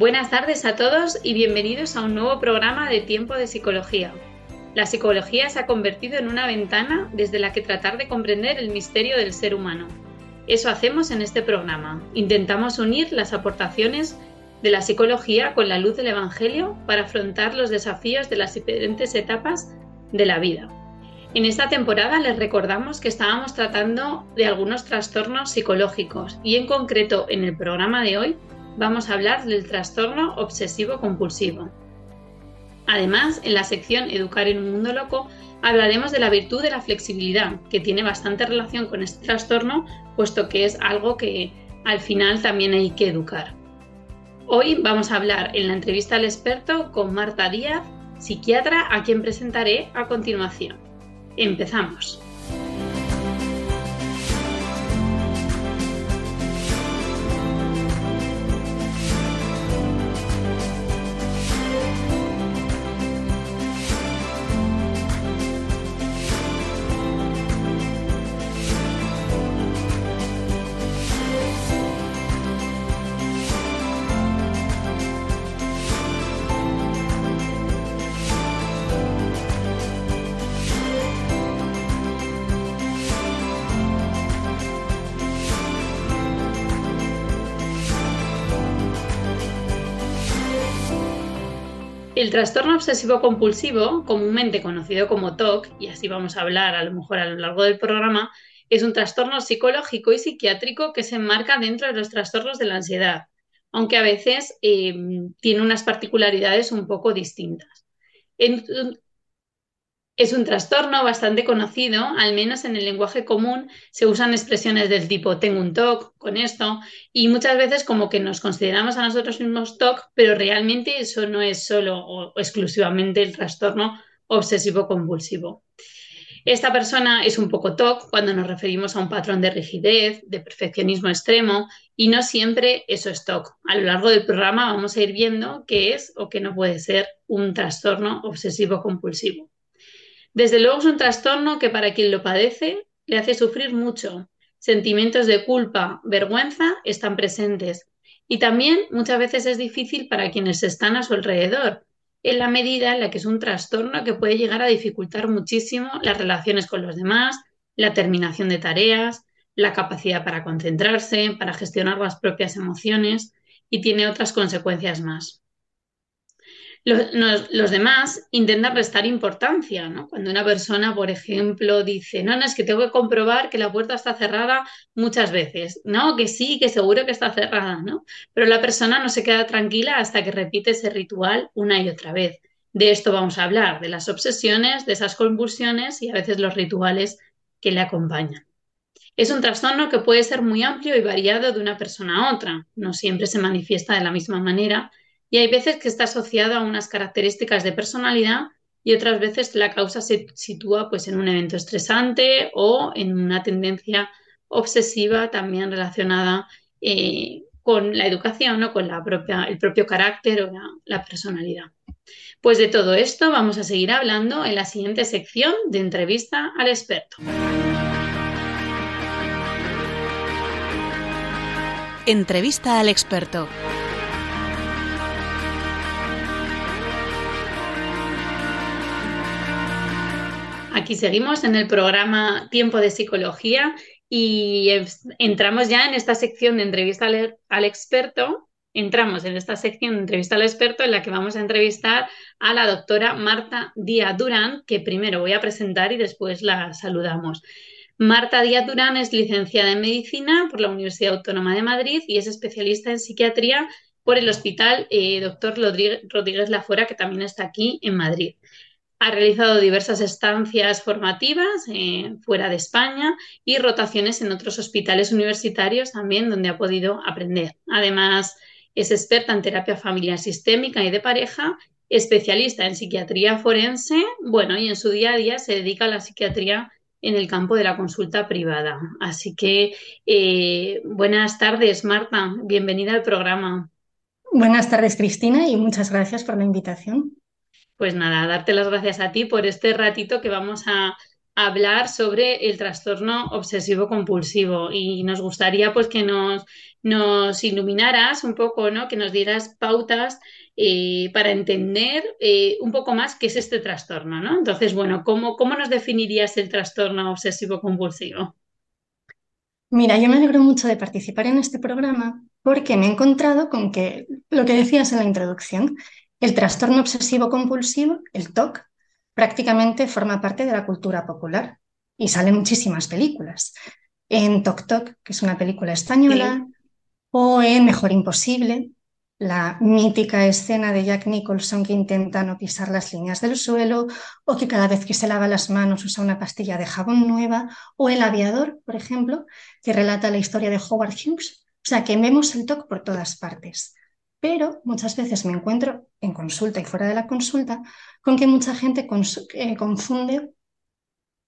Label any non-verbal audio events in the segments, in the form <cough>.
Buenas tardes a todos y bienvenidos a un nuevo programa de Tiempo de Psicología. La psicología se ha convertido en una ventana desde la que tratar de comprender el misterio del ser humano. Eso hacemos en este programa. Intentamos unir las aportaciones de la psicología con la luz del Evangelio para afrontar los desafíos de las diferentes etapas de la vida. En esta temporada les recordamos que estábamos tratando de algunos trastornos psicológicos y en concreto en el programa de hoy vamos a hablar del trastorno obsesivo compulsivo. Además, en la sección Educar en un mundo loco hablaremos de la virtud de la flexibilidad, que tiene bastante relación con este trastorno, puesto que es algo que al final también hay que educar. Hoy vamos a hablar en la entrevista al experto con Marta Díaz, psiquiatra, a quien presentaré a continuación. Empezamos. El trastorno obsesivo compulsivo, comúnmente conocido como TOC, y así vamos a hablar a lo mejor a lo largo del programa, es un trastorno psicológico y psiquiátrico que se enmarca dentro de los trastornos de la ansiedad, aunque a veces eh, tiene unas particularidades un poco distintas. Es un trastorno bastante conocido, al menos en el lenguaje común se usan expresiones del tipo tengo un TOC con esto y muchas veces como que nos consideramos a nosotros mismos TOC, pero realmente eso no es solo o exclusivamente el trastorno obsesivo compulsivo. Esta persona es un poco TOC cuando nos referimos a un patrón de rigidez, de perfeccionismo extremo y no siempre eso es TOC. A lo largo del programa vamos a ir viendo qué es o qué no puede ser un trastorno obsesivo compulsivo. Desde luego es un trastorno que para quien lo padece le hace sufrir mucho. Sentimientos de culpa, vergüenza están presentes. Y también muchas veces es difícil para quienes están a su alrededor, en la medida en la que es un trastorno que puede llegar a dificultar muchísimo las relaciones con los demás, la terminación de tareas, la capacidad para concentrarse, para gestionar las propias emociones y tiene otras consecuencias más. Los, demás intentan restar importancia, ¿no? Cuando una persona, por ejemplo, dice, no, no, es que tengo que comprobar que la puerta está cerrada muchas veces, no, que sí, que seguro que está cerrada, ¿no? Pero la persona no se queda tranquila hasta que repite ese ritual una y otra vez. De esto vamos a hablar, de las obsesiones, de esas convulsiones y a veces los rituales que le acompañan. Es un trastorno que puede ser muy amplio y variado de una persona a otra, no siempre se manifiesta de la misma manera y hay veces que está asociado a unas características de personalidad y otras veces la causa se sitúa pues, en un evento estresante o en una tendencia obsesiva también relacionada eh, con la educación o con la propia, el propio carácter o la personalidad. Pues de todo esto vamos a seguir hablando en la siguiente sección de entrevista al experto. Entrevista al experto. Aquí seguimos en el programa Tiempo de Psicología y entramos ya en esta sección de entrevista al, experto. Entramos en esta sección de entrevista al experto en la que vamos a entrevistar a la doctora Marta Díaz Durán, que primero voy a presentar y después la saludamos. Marta Díaz Durán es licenciada en Medicina por la Universidad Autónoma de Madrid y es especialista en psiquiatría por el Hospital eh, Dr. Rodríguez Lafora, que también está aquí en Madrid. Ha realizado diversas estancias formativas eh, fuera de España y rotaciones en otros hospitales universitarios también donde ha podido aprender. Además, es experta en terapia familiar sistémica y de pareja, especialista en psiquiatría forense, bueno, y en su día a día se dedica a la psiquiatría en el campo de la consulta privada. Así que eh, buenas tardes, Marta. Bienvenida al programa. Buenas tardes, Cristina, y muchas gracias por la invitación. Pues nada, darte las gracias a ti por este ratito que vamos a hablar sobre el trastorno obsesivo compulsivo y nos gustaría pues que nos, iluminaras un poco, ¿no? Que nos dieras pautas eh, para entender eh, un poco más qué es este trastorno, ¿no? Entonces, bueno, ¿cómo, ¿cómo nos definirías el trastorno obsesivo compulsivo? Mira, yo me alegro mucho de participar en este programa porque me he encontrado con que lo que decías en la introducción, el trastorno obsesivo compulsivo, el TOC, prácticamente forma parte de la cultura popular y salen muchísimas películas. En Tok Tok, que es una película española, o en Mejor Imposible, la mítica escena de Jack Nicholson que intenta no pisar las líneas del suelo, o que cada vez que se lava las manos usa una pastilla de jabón nueva, o El aviador, por ejemplo, que relata la historia de Howard Hughes. O sea, que vemos el TOC por todas partes. Pero muchas veces me encuentro en consulta y fuera de la consulta con que mucha gente eh, confunde,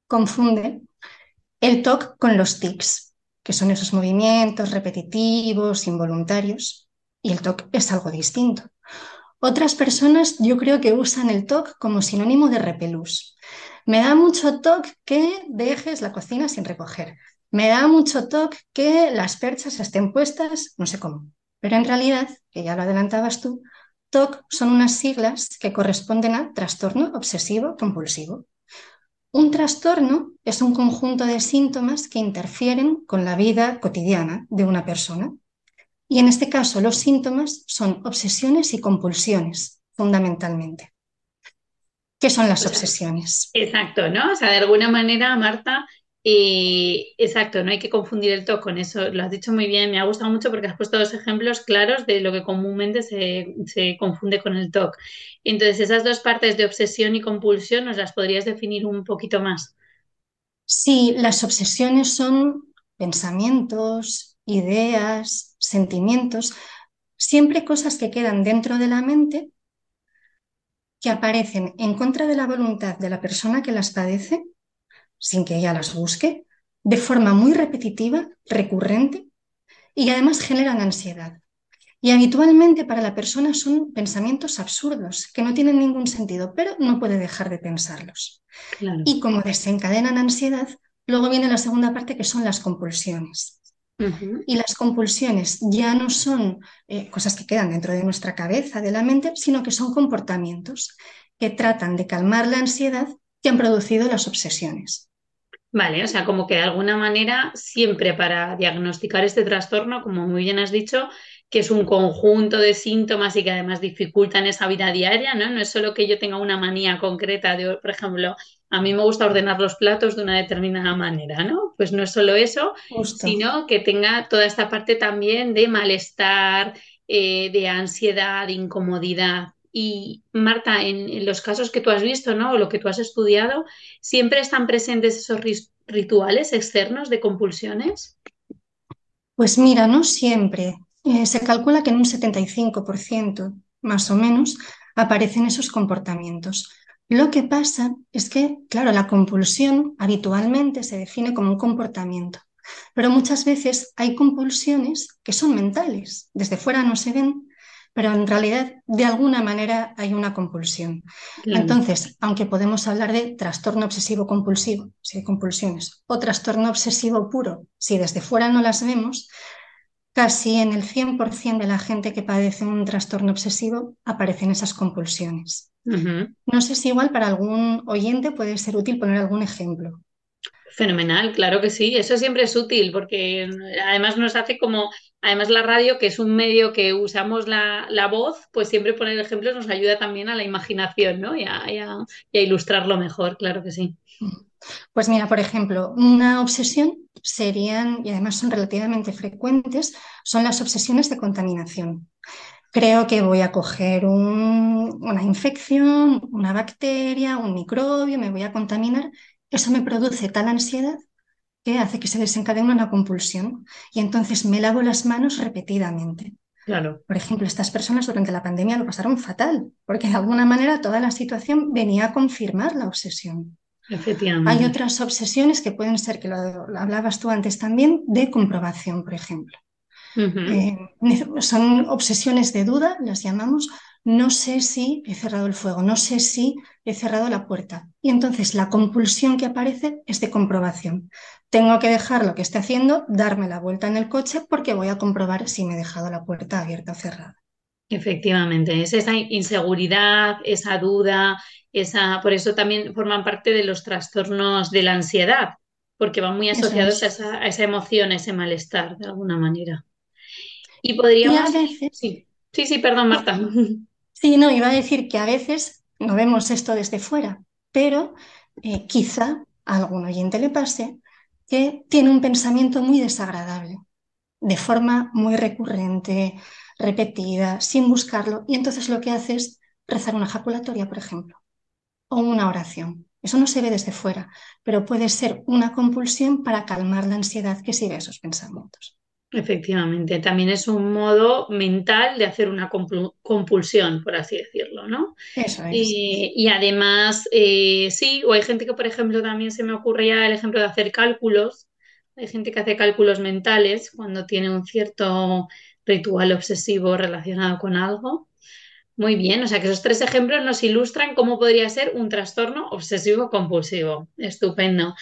confunde el TOC con los tics, que son esos movimientos repetitivos, involuntarios, y el TOC es algo distinto. Otras personas yo creo que usan el TOC como sinónimo de repelús. Me da mucho TOC que dejes la cocina sin recoger. Me da mucho TOC que las perchas estén puestas, no sé cómo. Pero en realidad, que ya lo adelantabas tú, TOC son unas siglas que corresponden a trastorno obsesivo compulsivo. Un trastorno es un conjunto de síntomas que interfieren con la vida cotidiana de una persona. Y en este caso los síntomas son obsesiones y compulsiones, fundamentalmente. ¿Qué son las obsesiones? Exacto, ¿no? O sea, de alguna manera, Marta, y exacto, no hay que confundir el TOC con eso. Lo has dicho muy bien, me ha gustado mucho porque has puesto dos ejemplos claros de lo que comúnmente se, se, confunde con el TOC. Entonces, esas dos partes de obsesión y compulsión, ¿nos las podrías definir un poquito más? Sí, las obsesiones son pensamientos, ideas, sentimientos, siempre cosas que quedan dentro de la mente que aparecen en contra de la voluntad de la persona que las padece sin que ella las busque, de forma muy repetitiva, recurrente y además generan ansiedad. Y habitualmente para la persona son pensamientos absurdos que no tienen ningún sentido, pero no puede dejar de pensarlos. Y como desencadenan ansiedad, luego viene la segunda parte que son las compulsiones. Y las compulsiones ya no son eh, cosas que quedan dentro de nuestra cabeza, de la mente, sino que son comportamientos que tratan de calmar la ansiedad que han producido las obsesiones. Vale, o sea, como que de alguna manera, siempre para diagnosticar este trastorno, como muy bien has dicho, que es un conjunto de síntomas y que además dificultan esa vida diaria, ¿no? No es solo que yo tenga una manía concreta de, por ejemplo, a mí me gusta ordenar los platos de una determinada manera, ¿no? Pues no es solo eso, sino que tenga toda esta parte también de malestar, eh, de ansiedad, de incomodidad. Y Marta, en, los casos que tú has visto, ¿no? O lo que tú has estudiado, ¿siempre están presentes esos rituales externos de compulsiones? Pues mira, no siempre. Eh, se calcula que en un 75% más o menos aparecen esos comportamientos. Lo que pasa es que, claro, la compulsión habitualmente se define como un comportamiento, pero muchas veces hay compulsiones que son mentales, desde fuera no se ven, pero en realidad de alguna manera hay una compulsión. Entonces, aunque podemos hablar de trastorno obsesivo compulsivo, si hay compulsiones, o trastorno obsesivo puro, si desde fuera no las vemos, casi en el 100% de la gente que padece un trastorno obsesivo aparecen esas compulsiones. No sé si igual para algún oyente puede ser útil poner algún ejemplo. Fenomenal, claro que sí, eso siempre es útil porque además nos hace como, además la radio, que es un medio que usamos la, voz, pues siempre poner ejemplos nos ayuda también a la imaginación, ¿no? Y a, ilustrarlo mejor, claro que sí. Pues mira, por ejemplo, una obsesión serían, y además son relativamente frecuentes, son las obsesiones de contaminación. creo que voy a coger una infección, una bacteria, un microbio, me voy a contaminar. Eso me produce tal ansiedad que hace que se desencadene una compulsión y entonces me lavo las manos repetidamente. Claro. Por ejemplo, estas personas durante la pandemia lo pasaron fatal, porque de alguna manera toda la situación venía a confirmar la obsesión. Efectivamente. Hay otras obsesiones que pueden ser, que lo, hablabas tú antes también, de comprobación, por ejemplo. Eh, son obsesiones de duda, las llamamos. No sé si he cerrado el fuego, no sé si he cerrado la puerta. Y entonces la compulsión que aparece es de comprobación. Tengo que dejar lo que esté haciendo, darme la vuelta en el coche porque voy a comprobar si me he dejado la puerta abierta o cerrada. Efectivamente, es esa inseguridad, esa duda, esa, por eso también forman parte de los trastornos de la ansiedad, porque van muy asociados a, esa, a esa emoción, a ese malestar, de alguna manera. Y podríamos... Sí, sí, sí, perdón, Marta. <laughs> Sí, no, iba a decir que a veces no vemos esto desde fuera, pero eh, quizá a algún oyente le pase que tiene un pensamiento muy desagradable, de forma muy recurrente, repetida, sin buscarlo, y entonces lo que hace es rezar una ejaculatoria, por ejemplo, o una oración. Eso no se ve desde fuera, pero puede ser una compulsión para calmar la ansiedad que sigue esos pensamientos. Efectivamente, también es un modo mental de hacer una compulsión, por así decirlo, ¿no? Eso es. y además, eh, sí, o hay gente que, por ejemplo, también se me ocurre ya el ejemplo de hacer cálculos. Hay gente que hace cálculos mentales cuando tiene un cierto ritual obsesivo relacionado con algo. Muy bien, o sea que esos tres ejemplos nos ilustran cómo podría ser un trastorno obsesivo compulsivo. Estupendo.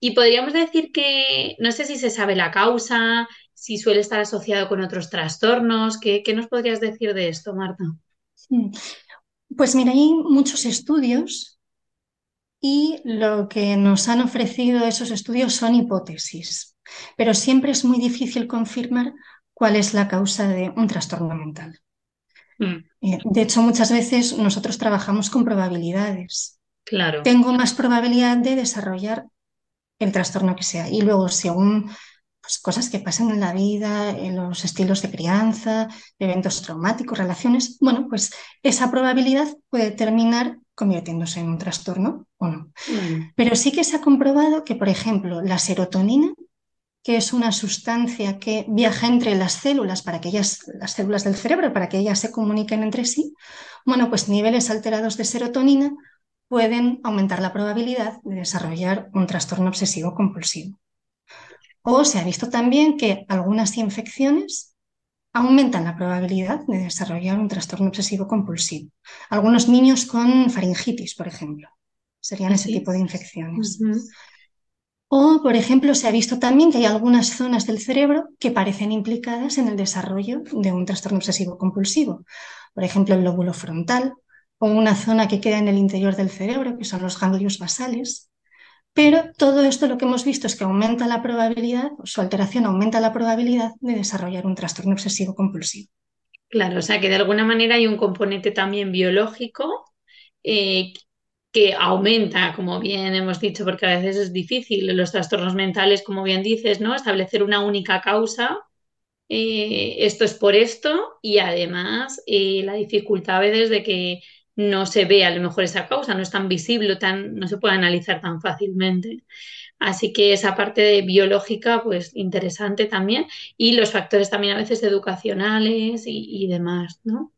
Y podríamos decir que, no sé si se sabe la causa, si suele estar asociado con otros trastornos. ¿Qué, nos podrías decir de esto, Marta? Pues mira, hay muchos estudios y lo que nos han ofrecido esos estudios son hipótesis, pero siempre es muy difícil confirmar cuál es la causa de un trastorno mental. Mm. Eh, de hecho, muchas veces nosotros trabajamos con probabilidades. Claro. Tengo más probabilidad de desarrollar el trastorno que sea. Y luego, según pues, cosas que pasan en la vida, en los estilos de crianza, eventos traumáticos, relaciones, bueno, pues esa probabilidad puede terminar convirtiéndose en un trastorno o no. Mm. Pero sí que se ha comprobado que, por ejemplo, la serotonina, que es una sustancia que viaja entre las células para que ellas, las células del cerebro, para que ellas se comuniquen entre sí, bueno, pues niveles alterados de serotonina pueden aumentar la probabilidad de desarrollar un trastorno obsesivo compulsivo. O se ha visto también que algunas infecciones aumentan la probabilidad de desarrollar un trastorno obsesivo compulsivo. Algunos niños con faringitis, por ejemplo, serían ese tipo de infecciones. O, por ejemplo, se ha visto también que hay algunas zonas del cerebro que parecen implicadas en el desarrollo de un trastorno obsesivo compulsivo. Por ejemplo, el lóbulo frontal o una zona que queda en el interior del cerebro, que son los ganglios basales. Pero todo esto lo que hemos visto es que aumenta la probabilidad, su alteración aumenta la probabilidad de desarrollar un trastorno obsesivo compulsivo. Claro, o sea que de alguna manera hay un componente también biológico eh, que aumenta, como bien hemos dicho, porque a veces es difícil los trastornos mentales, como bien dices, ¿no? Establecer una única causa. Eh, esto es por esto y además eh, la dificultad a veces de que no se ve a lo mejor esa causa, no es tan visible, tan, no se puede analizar tan fácilmente. Así que esa parte biológica, pues interesante también, y los factores también a veces educacionales y, demás, ¿no?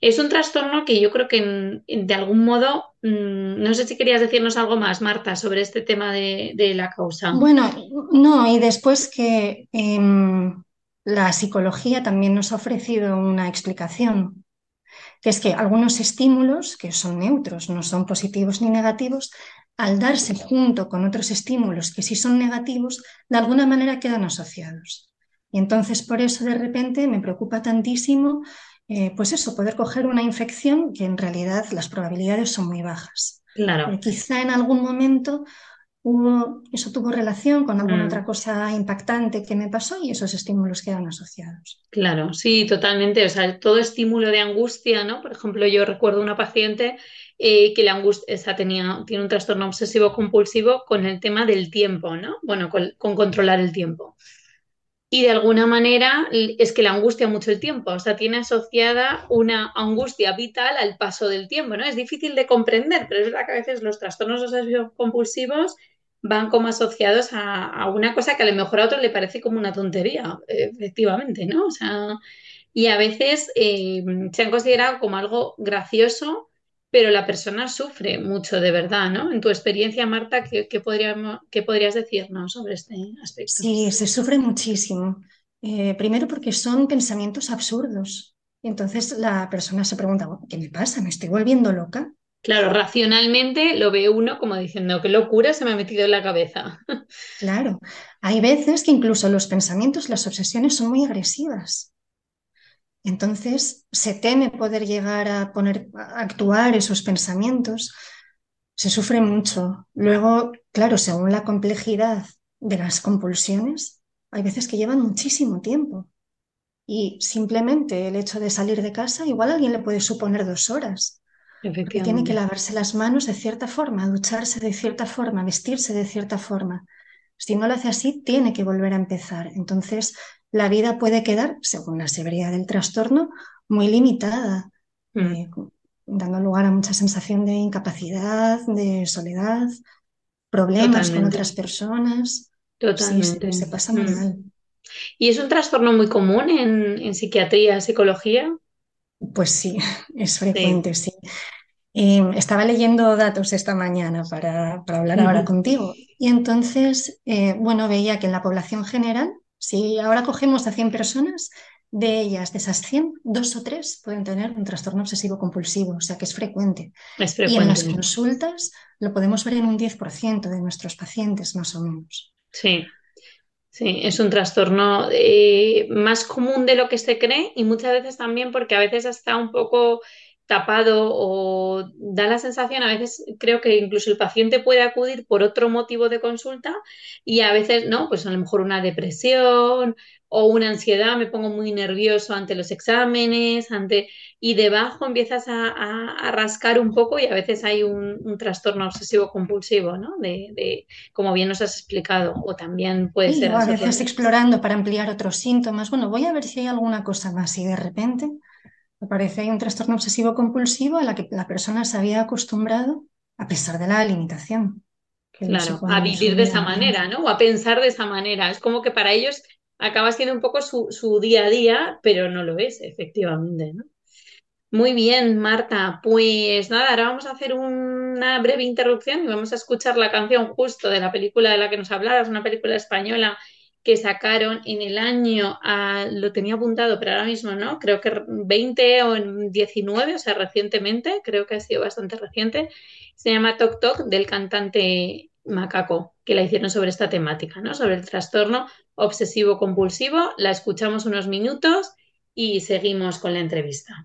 Es un trastorno que yo creo que de algún modo, mm, no sé si querías decirnos algo más, Marta, sobre este tema de, la causa. Bueno, no, y después que em, la psicología también nos ha ofrecido una explicación que es que algunos estímulos, que son neutros, no son positivos ni negativos, al darse junto con otros estímulos que sí son negativos, de alguna manera quedan asociados. Y entonces por eso de repente me preocupa tantísimo, eh, pues eso, poder coger una infección que en realidad las probabilidades son muy bajas. Claro. quizá en algún momento eso tuvo relación con alguna mm. otra cosa impactante que me pasó y esos estímulos quedan asociados. Claro, sí, totalmente. O sea, todo estímulo de angustia, ¿no? Por ejemplo, yo recuerdo una paciente eh, que la angustia esa tenía, tiene un trastorno obsesivo compulsivo con el tema del tiempo, ¿no? Bueno, con, controlar el tiempo. y de alguna manera es que la angustia mucho el tiempo, o sea, tiene asociada una angustia vital al paso del tiempo, ¿no? Es difícil de comprender, pero es verdad que a veces los trastornos obsesivos compulsivos van como asociados a, una cosa que a lo mejor a otro le parece como una tontería, efectivamente, ¿no? O sea, y a veces eh, se han considerado como algo gracioso, pero la persona sufre mucho de verdad, ¿no? En tu experiencia, Marta, ¿qué, podríamos, qué podrías decirnos sobre este aspecto? Sí, se sufre muchísimo. Eh, primero porque son pensamientos absurdos. Entonces la persona se pregunta, ¿qué me pasa? ¿Me estoy volviendo loca? Claro, racionalmente lo ve uno como diciendo, qué locura se me ha metido en la cabeza. Claro, hay veces que incluso los pensamientos, las obsesiones son muy agresivas. Entonces se teme poder llegar a poner, a actuar esos pensamientos, se sufre mucho. Luego, claro, según la complejidad de las compulsiones, hay veces que llevan muchísimo tiempo. Y simplemente el hecho de salir de casa, igual a alguien le puede suponer dos horas. Porque tiene que lavarse las manos de cierta forma, ducharse de cierta forma, vestirse de cierta forma. Si no lo hace así, tiene que volver a empezar. Entonces, la vida puede quedar, según la severidad del trastorno, muy limitada, mm. eh, dando lugar a mucha sensación de incapacidad, de soledad, problemas con otras personas. Totalmente. se pasa muy mm. mal. ¿Y es un trastorno muy común en, psiquiatría, psicología? Pues sí, <laughs> es frecuente, sí. Em, estaba leyendo datos esta mañana para, hablar ahora contigo y entonces, eh, bueno, veía que en la población general si ahora cogemos a 100 personas, de ellas, de esas 100, dos o tres pueden tener un trastorno obsesivo compulsivo, o sea que es frecuente. Es frecuente. Y en las consultas lo podemos ver en un 10% de nuestros pacientes, más o menos. Sí, sí, es un trastorno eh, más común de lo que se cree y muchas veces también porque a veces está un poco tapado o da la sensación, a veces creo que incluso el paciente puede acudir por otro motivo de consulta y a veces no, pues a lo mejor una depresión o una ansiedad, me pongo muy nervioso ante los exámenes, ante y debajo empiezas a, rascar un poco y a veces hay un, trastorno obsesivo compulsivo, ¿no? De, como bien nos has explicado, o también puede ser. a veces explorando para ampliar otros síntomas. Bueno, voy a ver si hay alguna cosa más y de repente me parece hay un trastorno obsesivo compulsivo a la que la persona se había acostumbrado a pesar de la limitación. Claro, a vivir de esa manera, ¿no? O a pensar de esa manera. Es como que para ellos acaba siendo un poco su, día a día, pero no lo es, efectivamente, ¿no? Muy bien, Marta. Pues nada, ahora vamos a hacer una breve interrupción y vamos a escuchar la canción justo de la película de la que nos hablabas, una película española que sacaron en el año, lo tenía apuntado, pero ahora mismo no, creo que 20 o 19, o sea, recientemente, creo que ha sido bastante reciente, se llama Tok Tok del cantante Macaco, que la hicieron sobre esta temática, ¿no? Sobre el trastorno obsesivo compulsivo. La escuchamos unos minutos y seguimos con la entrevista.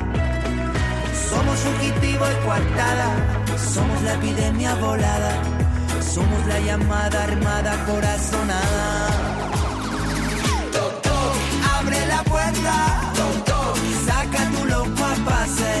Somos fugitivo y coartada, somos la epidemia volada, somos la llamada armada corazonada. Toc, abre la puerta, toc, saca tu loco a pasear,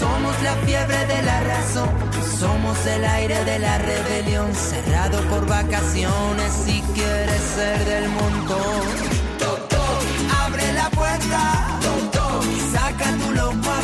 Somos la fiebre de la razón, somos el aire de la rebelión, cerrado por vacaciones si quieres ser del montón. Abre la puerta, saca tu loco a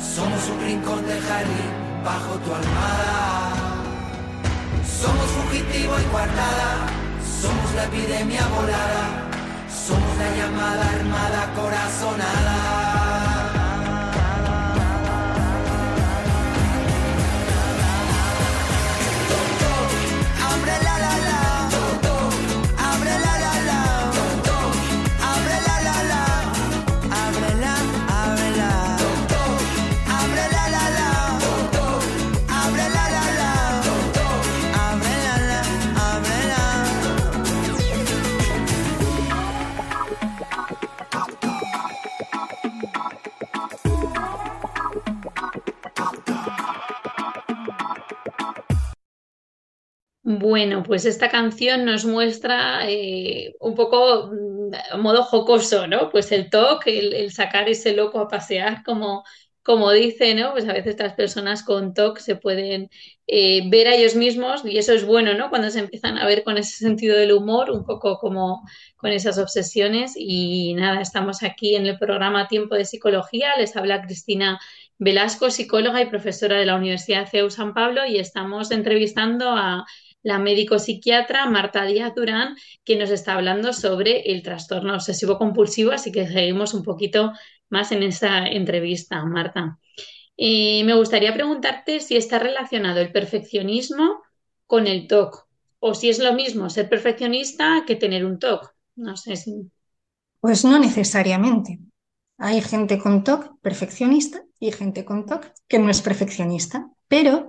somos un rincón de jardín bajo tu almada. Somos fugitivo y guardada, somos la epidemia volada, somos la llamada armada corazonada. Bueno, pues esta canción nos muestra eh, un poco mm, a modo jocoso, ¿no? Pues el toque, el, el sacar ese loco a pasear, como, como dice, ¿no? Pues a veces las personas con TOC se pueden eh, ver a ellos mismos y eso es bueno, ¿no? Cuando se empiezan a ver con ese sentido del humor, un poco como con esas obsesiones. Y nada, estamos aquí en el programa Tiempo de Psicología. Les habla Cristina Velasco, psicóloga y profesora de la Universidad CEU San Pablo y estamos entrevistando a la médico psiquiatra Marta Díaz Durán, que nos está hablando sobre el trastorno obsesivo compulsivo, así que seguimos un poquito más en esa entrevista, Marta. Eh, me gustaría preguntarte si está relacionado el perfeccionismo con el TOC, o si es lo mismo ser perfeccionista que tener un TOC. No sé si. Pues no necesariamente. Hay gente con TOC perfeccionista y gente con TOC que no es perfeccionista, pero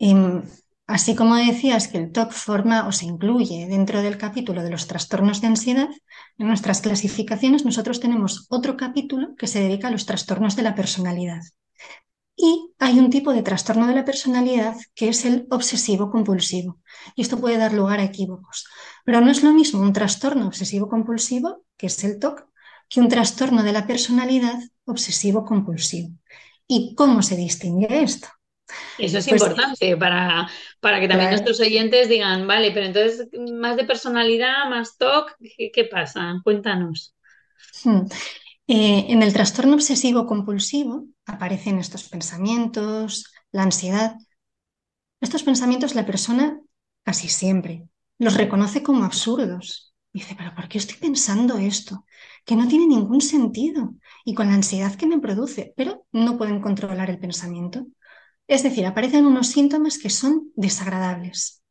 em, Así como decías que el TOC forma o se incluye dentro del capítulo de los trastornos de ansiedad, en nuestras clasificaciones nosotros tenemos otro capítulo que se dedica a los trastornos de la personalidad. Y hay un tipo de trastorno de la personalidad que es el obsesivo compulsivo. Y esto puede dar lugar a equívocos. Pero no es lo mismo un trastorno obsesivo compulsivo, que es el TOC, que un trastorno de la personalidad obsesivo compulsivo. ¿Y cómo se distingue esto? Eso es Pues- importante para, para que también Claro. nuestros oyentes digan, vale, pero entonces más de personalidad, más TOC, ¿qué, qué pasa? Cuéntanos. Hmm. Eh, en el trastorno obsesivo compulsivo aparecen estos pensamientos, la ansiedad. Estos pensamientos la persona casi siempre los reconoce como absurdos. Dice, pero ¿por qué estoy pensando esto? Que no tiene ningún sentido y con la ansiedad que me produce, pero no pueden controlar el pensamiento. Es decir, aparecen unos síntomas que son desagradables.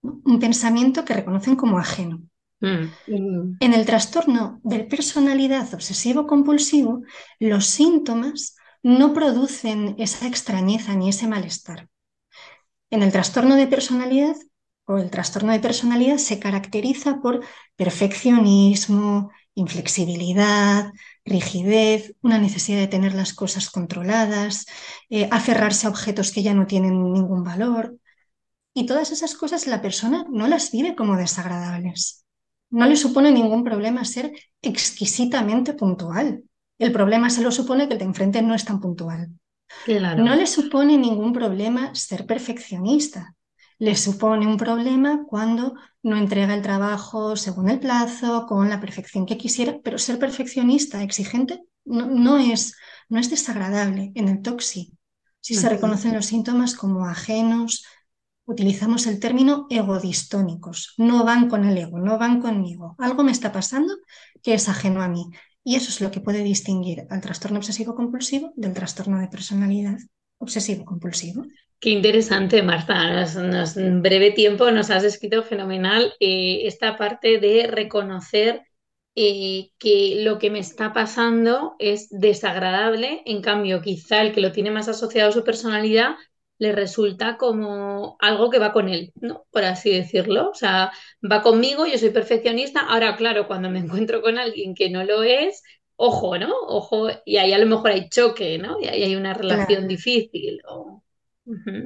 ¿no? Un pensamiento que reconocen como ajeno. Mm. En el trastorno de personalidad obsesivo-compulsivo, los síntomas no producen esa extrañeza ni ese malestar. En el trastorno de personalidad o el trastorno de personalidad se caracteriza por perfeccionismo, inflexibilidad, rigidez, una necesidad de tener las cosas controladas, eh, aferrarse a objetos que ya no tienen ningún valor. Y todas esas cosas la persona no las vive como desagradables. No le supone ningún problema ser exquisitamente puntual. El problema se lo supone que el de enfrente no es tan puntual. Claro. No le supone ningún problema ser perfeccionista. Le supone un problema cuando no entrega el trabajo según el plazo, con la perfección que quisiera, pero ser perfeccionista, exigente, no, es, no es desagradable en el toxi. Si se reconocen los síntomas como ajenos, utilizamos el término egodistónicos, no van con el ego, no van conmigo. Algo me está pasando que es ajeno a mí. Y eso es lo que puede distinguir al trastorno obsesivo compulsivo del trastorno de personalidad obsesivo compulsivo. Qué interesante, Marta. en breve tiempo nos has descrito fenomenal eh, esta parte de reconocer eh, que lo que me está pasando es desagradable, en cambio, quizá el que lo tiene más asociado a su personalidad le resulta como algo que va con él, ¿no? Por así decirlo. O sea, va conmigo, yo soy perfeccionista. Ahora, claro, cuando me encuentro con alguien que no lo es, ojo, ¿no? Ojo, y ahí a lo mejor hay choque, ¿no? Y ahí hay una relación difícil.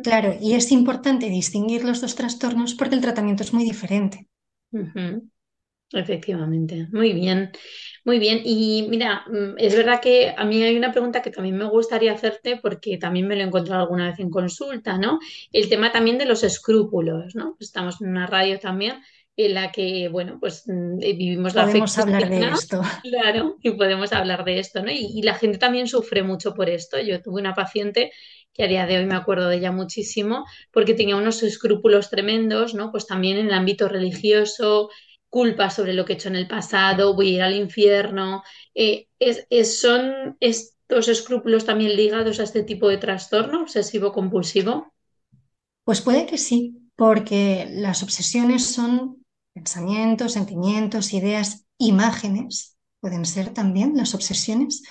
Claro, y es importante distinguir los dos trastornos porque el tratamiento es muy diferente. Efectivamente, muy bien, muy bien. Y mira, mm, es verdad que a mí hay una pregunta que también me gustaría hacerte porque también me lo he encontrado alguna vez en consulta, ¿no? El tema también de los escrúpulos, ¿no? Estamos en una radio también en la que, bueno, pues mm, eh, vivimos la Podemos hablar de esto. Claro, y podemos hablar de esto, ¿no? Y, y la gente también sufre mucho por esto. Yo tuve una paciente que a día de hoy me acuerdo de ella muchísimo, porque tenía unos escrúpulos tremendos, ¿no? Pues también en el ámbito religioso, culpa sobre lo que he hecho en el pasado, voy a ir al infierno. Eh, es, ¿Son estos escrúpulos también ligados a este tipo de trastorno obsesivo-compulsivo? Pues puede que sí, porque las obsesiones son pensamientos, sentimientos, ideas, imágenes, pueden ser también las obsesiones.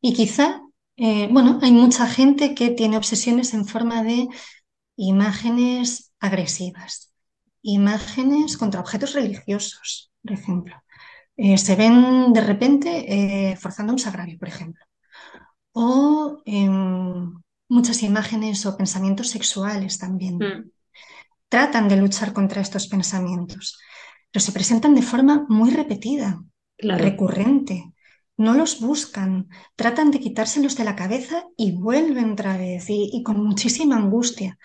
Y quizá, eh, bueno, hay mucha gente que tiene obsesiones en forma de imágenes agresivas, imágenes contra objetos religiosos, por ejemplo. Eh, se ven de repente eh, forzando un sagrario, por ejemplo. O em, muchas imágenes o pensamientos sexuales también. Mm. Tratan de luchar contra estos pensamientos, pero se presentan de forma muy repetida, recurrente. No los buscan, tratan de quitárselos de la cabeza y vuelven otra vez y con muchísima angustia.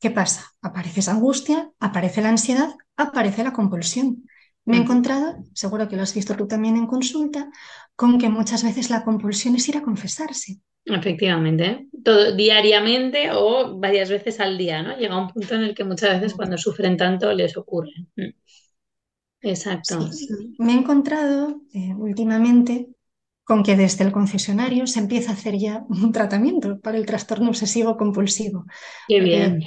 ¿Qué pasa? Aparece esa angustia, aparece la ansiedad, aparece la compulsión. Me he encontrado, seguro que lo has visto tú también en consulta, con que muchas veces la compulsión es ir a confesarse. Efectivamente, todo diariamente o varias veces al día, ¿no? Llega un punto en el que muchas veces cuando sufren tanto les ocurre. Mm. Exacto. Me he encontrado eh, últimamente con que desde el confesionario se empieza a hacer ya un tratamiento para el trastorno obsesivo compulsivo. Qué bien.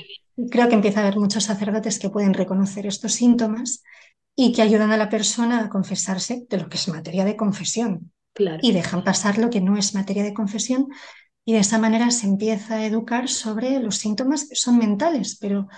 Creo que empieza a haber muchos sacerdotes que pueden reconocer estos síntomas y que ayudan a la persona a confesarse de lo que es materia de confesión. Y dejan pasar lo que no es materia de confesión y de esa manera se empieza a educar sobre los síntomas que son mentales, pero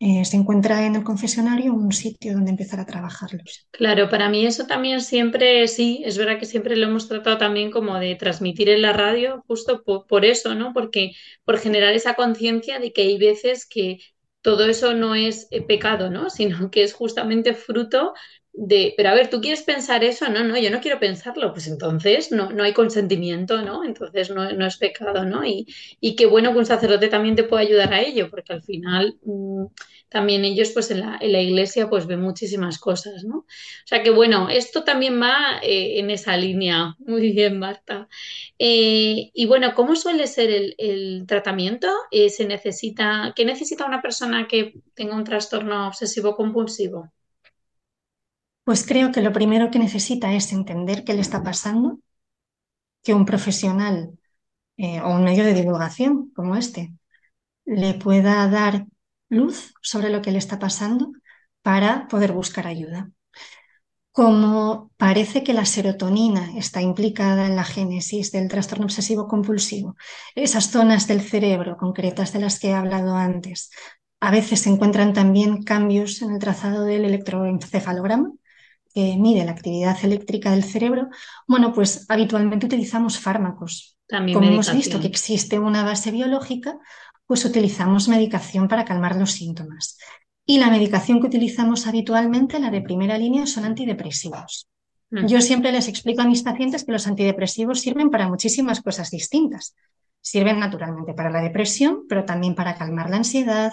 eh, se encuentra en el confesionario un sitio donde empezar a trabajarlos. Claro, para mí eso también siempre, sí, es verdad que siempre lo hemos tratado también como de transmitir en la radio, justo por, eso, ¿no? Porque por generar esa conciencia de que hay veces que todo eso no es eh, pecado, ¿no? <laughs> Sino que es justamente fruto de, pero a ver, ¿tú quieres pensar eso? No, no, yo no quiero pensarlo, pues entonces no, no hay consentimiento, ¿no? Entonces no, no es pecado, ¿no? Y, y, qué bueno que un sacerdote también te pueda ayudar a ello, porque al final mm, también ellos pues en la, en la, iglesia pues ven muchísimas cosas, ¿no? O sea que bueno, esto también va eh, en esa línea. <laughs> Muy bien, Marta. Eh, y bueno, ¿cómo suele ser el, el tratamiento? Eh, ¿Se necesita, ¿Qué necesita una persona que tenga un trastorno obsesivo compulsivo? Pues creo que lo primero que necesita es entender qué le está pasando, que un profesional eh, o un medio de divulgación como este le pueda dar luz sobre lo que le está pasando para poder buscar ayuda. Como parece que la serotonina está implicada en la génesis del trastorno obsesivo compulsivo, esas zonas del cerebro concretas de las que he hablado antes, a veces se encuentran también cambios en el trazado del electroencefalograma, que mide la actividad eléctrica del cerebro, bueno, pues habitualmente utilizamos fármacos. También Como hemos visto que existe una base biológica, pues utilizamos medicación para calmar los síntomas. Y la medicación que utilizamos habitualmente, la de primera línea, son antidepresivos. Mm. Yo siempre les explico a mis pacientes que los antidepresivos sirven para muchísimas cosas distintas. Sirven naturalmente para la depresión, pero también para calmar la ansiedad,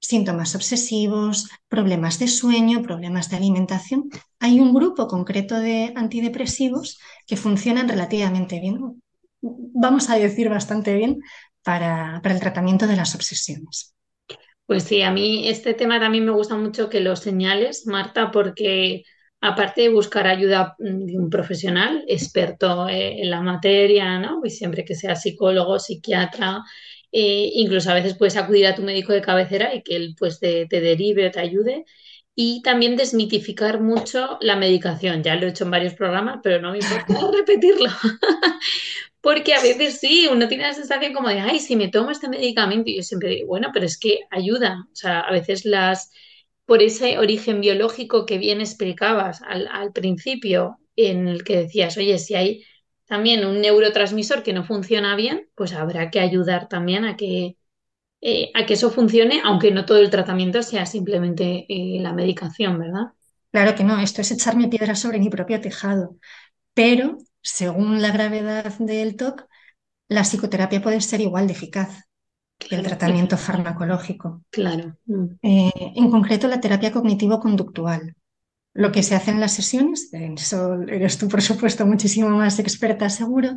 síntomas obsesivos, problemas de sueño, problemas de alimentación. Hay un grupo concreto de antidepresivos que funcionan relativamente bien, vamos a decir bastante bien, para, el tratamiento de las obsesiones. Pues sí, a mí este tema también me gusta mucho que lo señales, Marta, porque aparte de buscar ayuda de un profesional experto eh, en la materia, ¿no? Y siempre que sea psicólogo, psiquiatra, eh, incluso a veces puedes acudir a tu médico de cabecera y que él pues te, derive o te ayude. Y también desmitificar mucho la medicación. Ya lo he hecho en varios programas, pero no me importa <laughs> repetirlo. <laughs> Porque a veces sí, uno tiene la sensación como de, ay, si me tomo este medicamento, y yo siempre digo, bueno, pero es que ayuda. O sea, a veces las, por ese origen biológico que bien explicabas al, al principio, en el que decías, oye, si hay también un neurotransmisor que no funciona bien, pues habrá que ayudar también a que, eh, a que eso funcione, aunque no todo el tratamiento sea simplemente eh, la medicación, ¿verdad? Claro que no, esto es echarme piedra sobre mi propio tejado, pero según la gravedad del TOC, la psicoterapia puede ser igual de eficaz que el tratamiento farmacológico. Claro. Mm. Eh, en concreto, la terapia cognitivo-conductual. Lo que se hace en las sesiones, en eso eres tú, por supuesto, muchísimo más experta, seguro,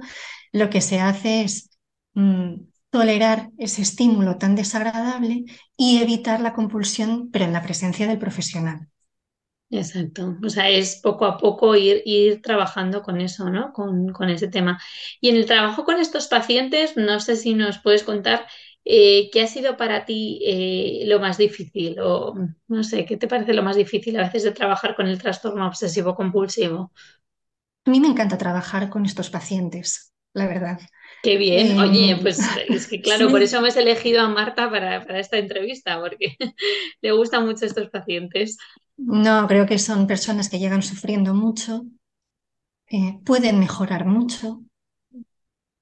lo que se hace es mm, tolerar ese estímulo tan desagradable y evitar la compulsión, pero en la presencia del profesional. Exacto, o sea, es poco a poco ir, ir trabajando con eso, ¿no? Con, con, ese tema. Y en el trabajo con estos pacientes, no sé si nos puedes contar eh, ¿qué ha sido para ti eh, lo más difícil? O no sé, ¿qué te parece lo más difícil a veces de trabajar con el trastorno obsesivo compulsivo? A mí me encanta trabajar con estos pacientes, la verdad. Qué bien. Oye, em, pues es que claro, por eso hemos elegido a Marta para, esta entrevista, porque <laughs> le gustan mucho estos pacientes. No, creo que son personas que llegan sufriendo mucho, eh, pueden mejorar mucho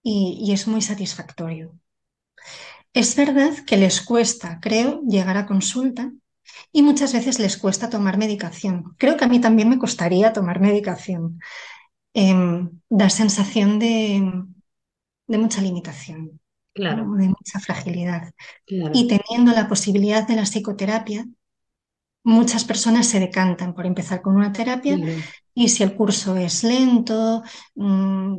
y es muy satisfactorio. Es verdad que les cuesta, creo, llegar a consulta y muchas veces les cuesta tomar medicación. Creo que a mí también me costaría tomar medicación. Em, da sensación de, mucha limitación, claro. de mucha fragilidad. Y teniendo la posibilidad de la psicoterapia, muchas personas se decantan por empezar con una terapia y si el curso es lento, mm,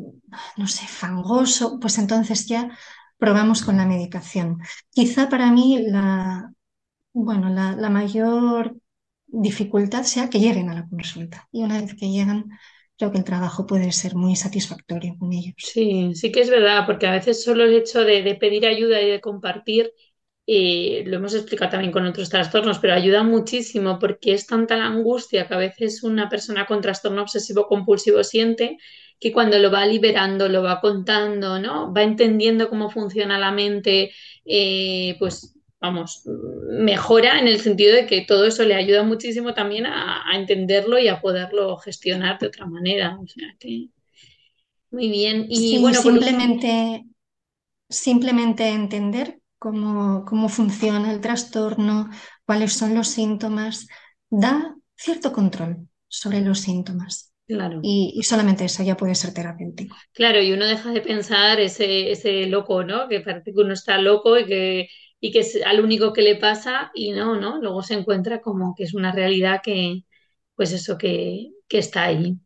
no sé, fangoso, pues entonces ya probamos con la medicación. Quizá para mí la, bueno, la, mayor dificultad sea que lleguen a la consulta y una vez que llegan creo que el trabajo puede ser muy satisfactorio con ellos. Sí, sí que es verdad, porque a veces solo el hecho de, pedir ayuda y de compartir, lo hemos explicado también con otros trastornos, pero ayuda muchísimo porque es tanta la angustia que a veces una persona con trastorno obsesivo compulsivo siente que cuando lo va liberando, lo va contando, ¿no? Va entendiendo cómo funciona la mente, eh, pues vamos, mejora en el sentido de que todo eso le ayuda muchísimo también a, entenderlo y a poderlo gestionar de otra manera. O sea que muy bien. Y bueno, simplemente, simplemente entender cómo, cómo funciona el trastorno, cuáles son los síntomas, da cierto control sobre los síntomas. Claro. Y, solamente eso ya puede ser terapéutico. Claro, y uno deja de pensar ese, ese loco, ¿no? Que parece que uno está loco y que, y que es al único que le pasa y no, ¿no? Luego se encuentra como que es una realidad que, pues eso, que, que está ahí.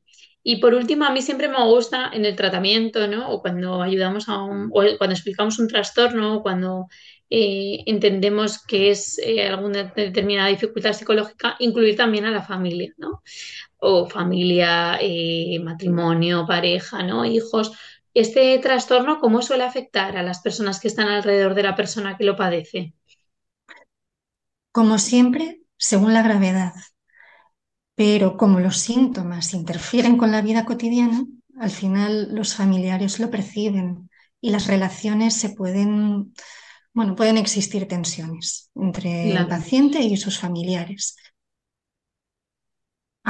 Y por último, a mí siempre me gusta en el tratamiento, ¿no? O cuando ayudamos a un, o cuando explicamos un trastorno, o cuando eh, entendemos que es eh, alguna determinada dificultad psicológica, incluir también a la familia, ¿no? O familia, eh, matrimonio, pareja, ¿no? Hijos. Este trastorno, ¿cómo suele afectar a las personas que están alrededor de la persona que lo padece? Como siempre, según la gravedad. Pero como los síntomas interfieren con la vida cotidiana, al final los familiares lo perciben y las relaciones se pueden bueno, pueden existir tensiones entre el paciente y sus familiares.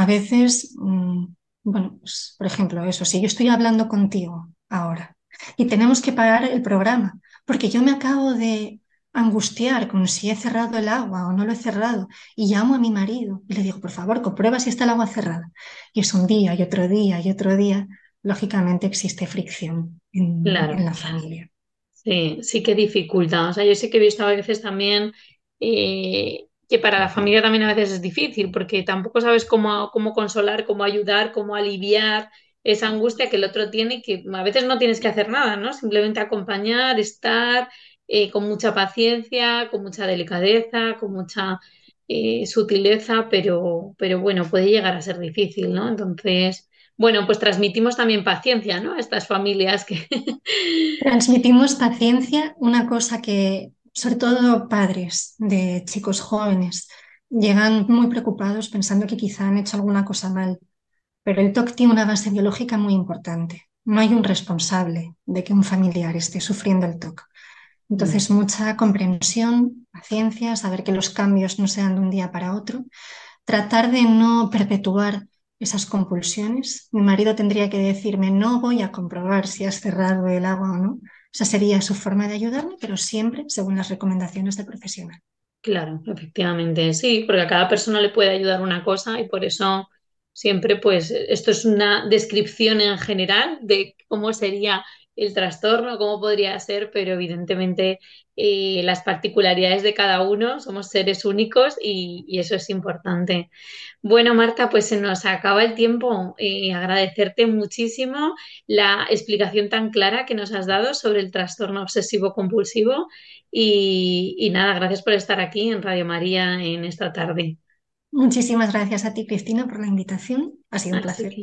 A veces, mm, bueno, pues, por ejemplo, eso, si yo estoy hablando contigo ahora y tenemos que parar el programa porque yo me acabo de angustiar con si he cerrado el agua o no lo he cerrado y llamo a mi marido y le digo, por favor, comprueba si está el agua cerrada. Y es un día y otro día y otro día, lógicamente existe fricción en la familia. Sí, sí que dificulta. O sea, yo sí que he visto a veces también eh, que para la familia también a veces es difícil, porque tampoco sabes cómo, cómo consolar, cómo ayudar, cómo aliviar esa angustia que el otro tiene, que a veces no tienes que hacer nada, ¿no? Simplemente acompañar, estar eh, con mucha paciencia, con mucha delicadeza, con mucha eh, sutileza, pero, pero bueno, puede llegar a ser difícil, ¿no? Entonces, bueno, pues transmitimos también paciencia, ¿no? A estas familias que... <laughs> Transmitimos paciencia, una cosa que, sobre todo padres de chicos jóvenes, llegan muy preocupados pensando que quizá han hecho alguna cosa mal, pero el TOC tiene una base biológica muy importante. No hay un responsable de que un familiar esté sufriendo el TOC. Entonces, mucha comprensión, paciencia, saber que los cambios no sean de un día para otro, tratar de no perpetuar esas compulsiones. Mi marido tendría que decirme, no voy a comprobar si has cerrado el agua o no. Esa sería su forma de ayudarme, pero siempre según las recomendaciones del profesional. Claro, efectivamente, sí, porque a cada persona le puede ayudar una cosa y por eso siempre, pues, esto es una descripción en general de cómo sería el trastorno, cómo podría ser, pero evidentemente eh, las particularidades de cada uno, somos seres únicos y, eso es importante. Bueno, Marta, pues se nos acaba el tiempo. Eh, agradecerte muchísimo la explicación tan clara que nos has dado sobre el trastorno obsesivo compulsivo y, y nada, gracias por estar aquí en Radio María en esta tarde. Muchísimas gracias a ti, Cristina, por la invitación. Ha sido un placer.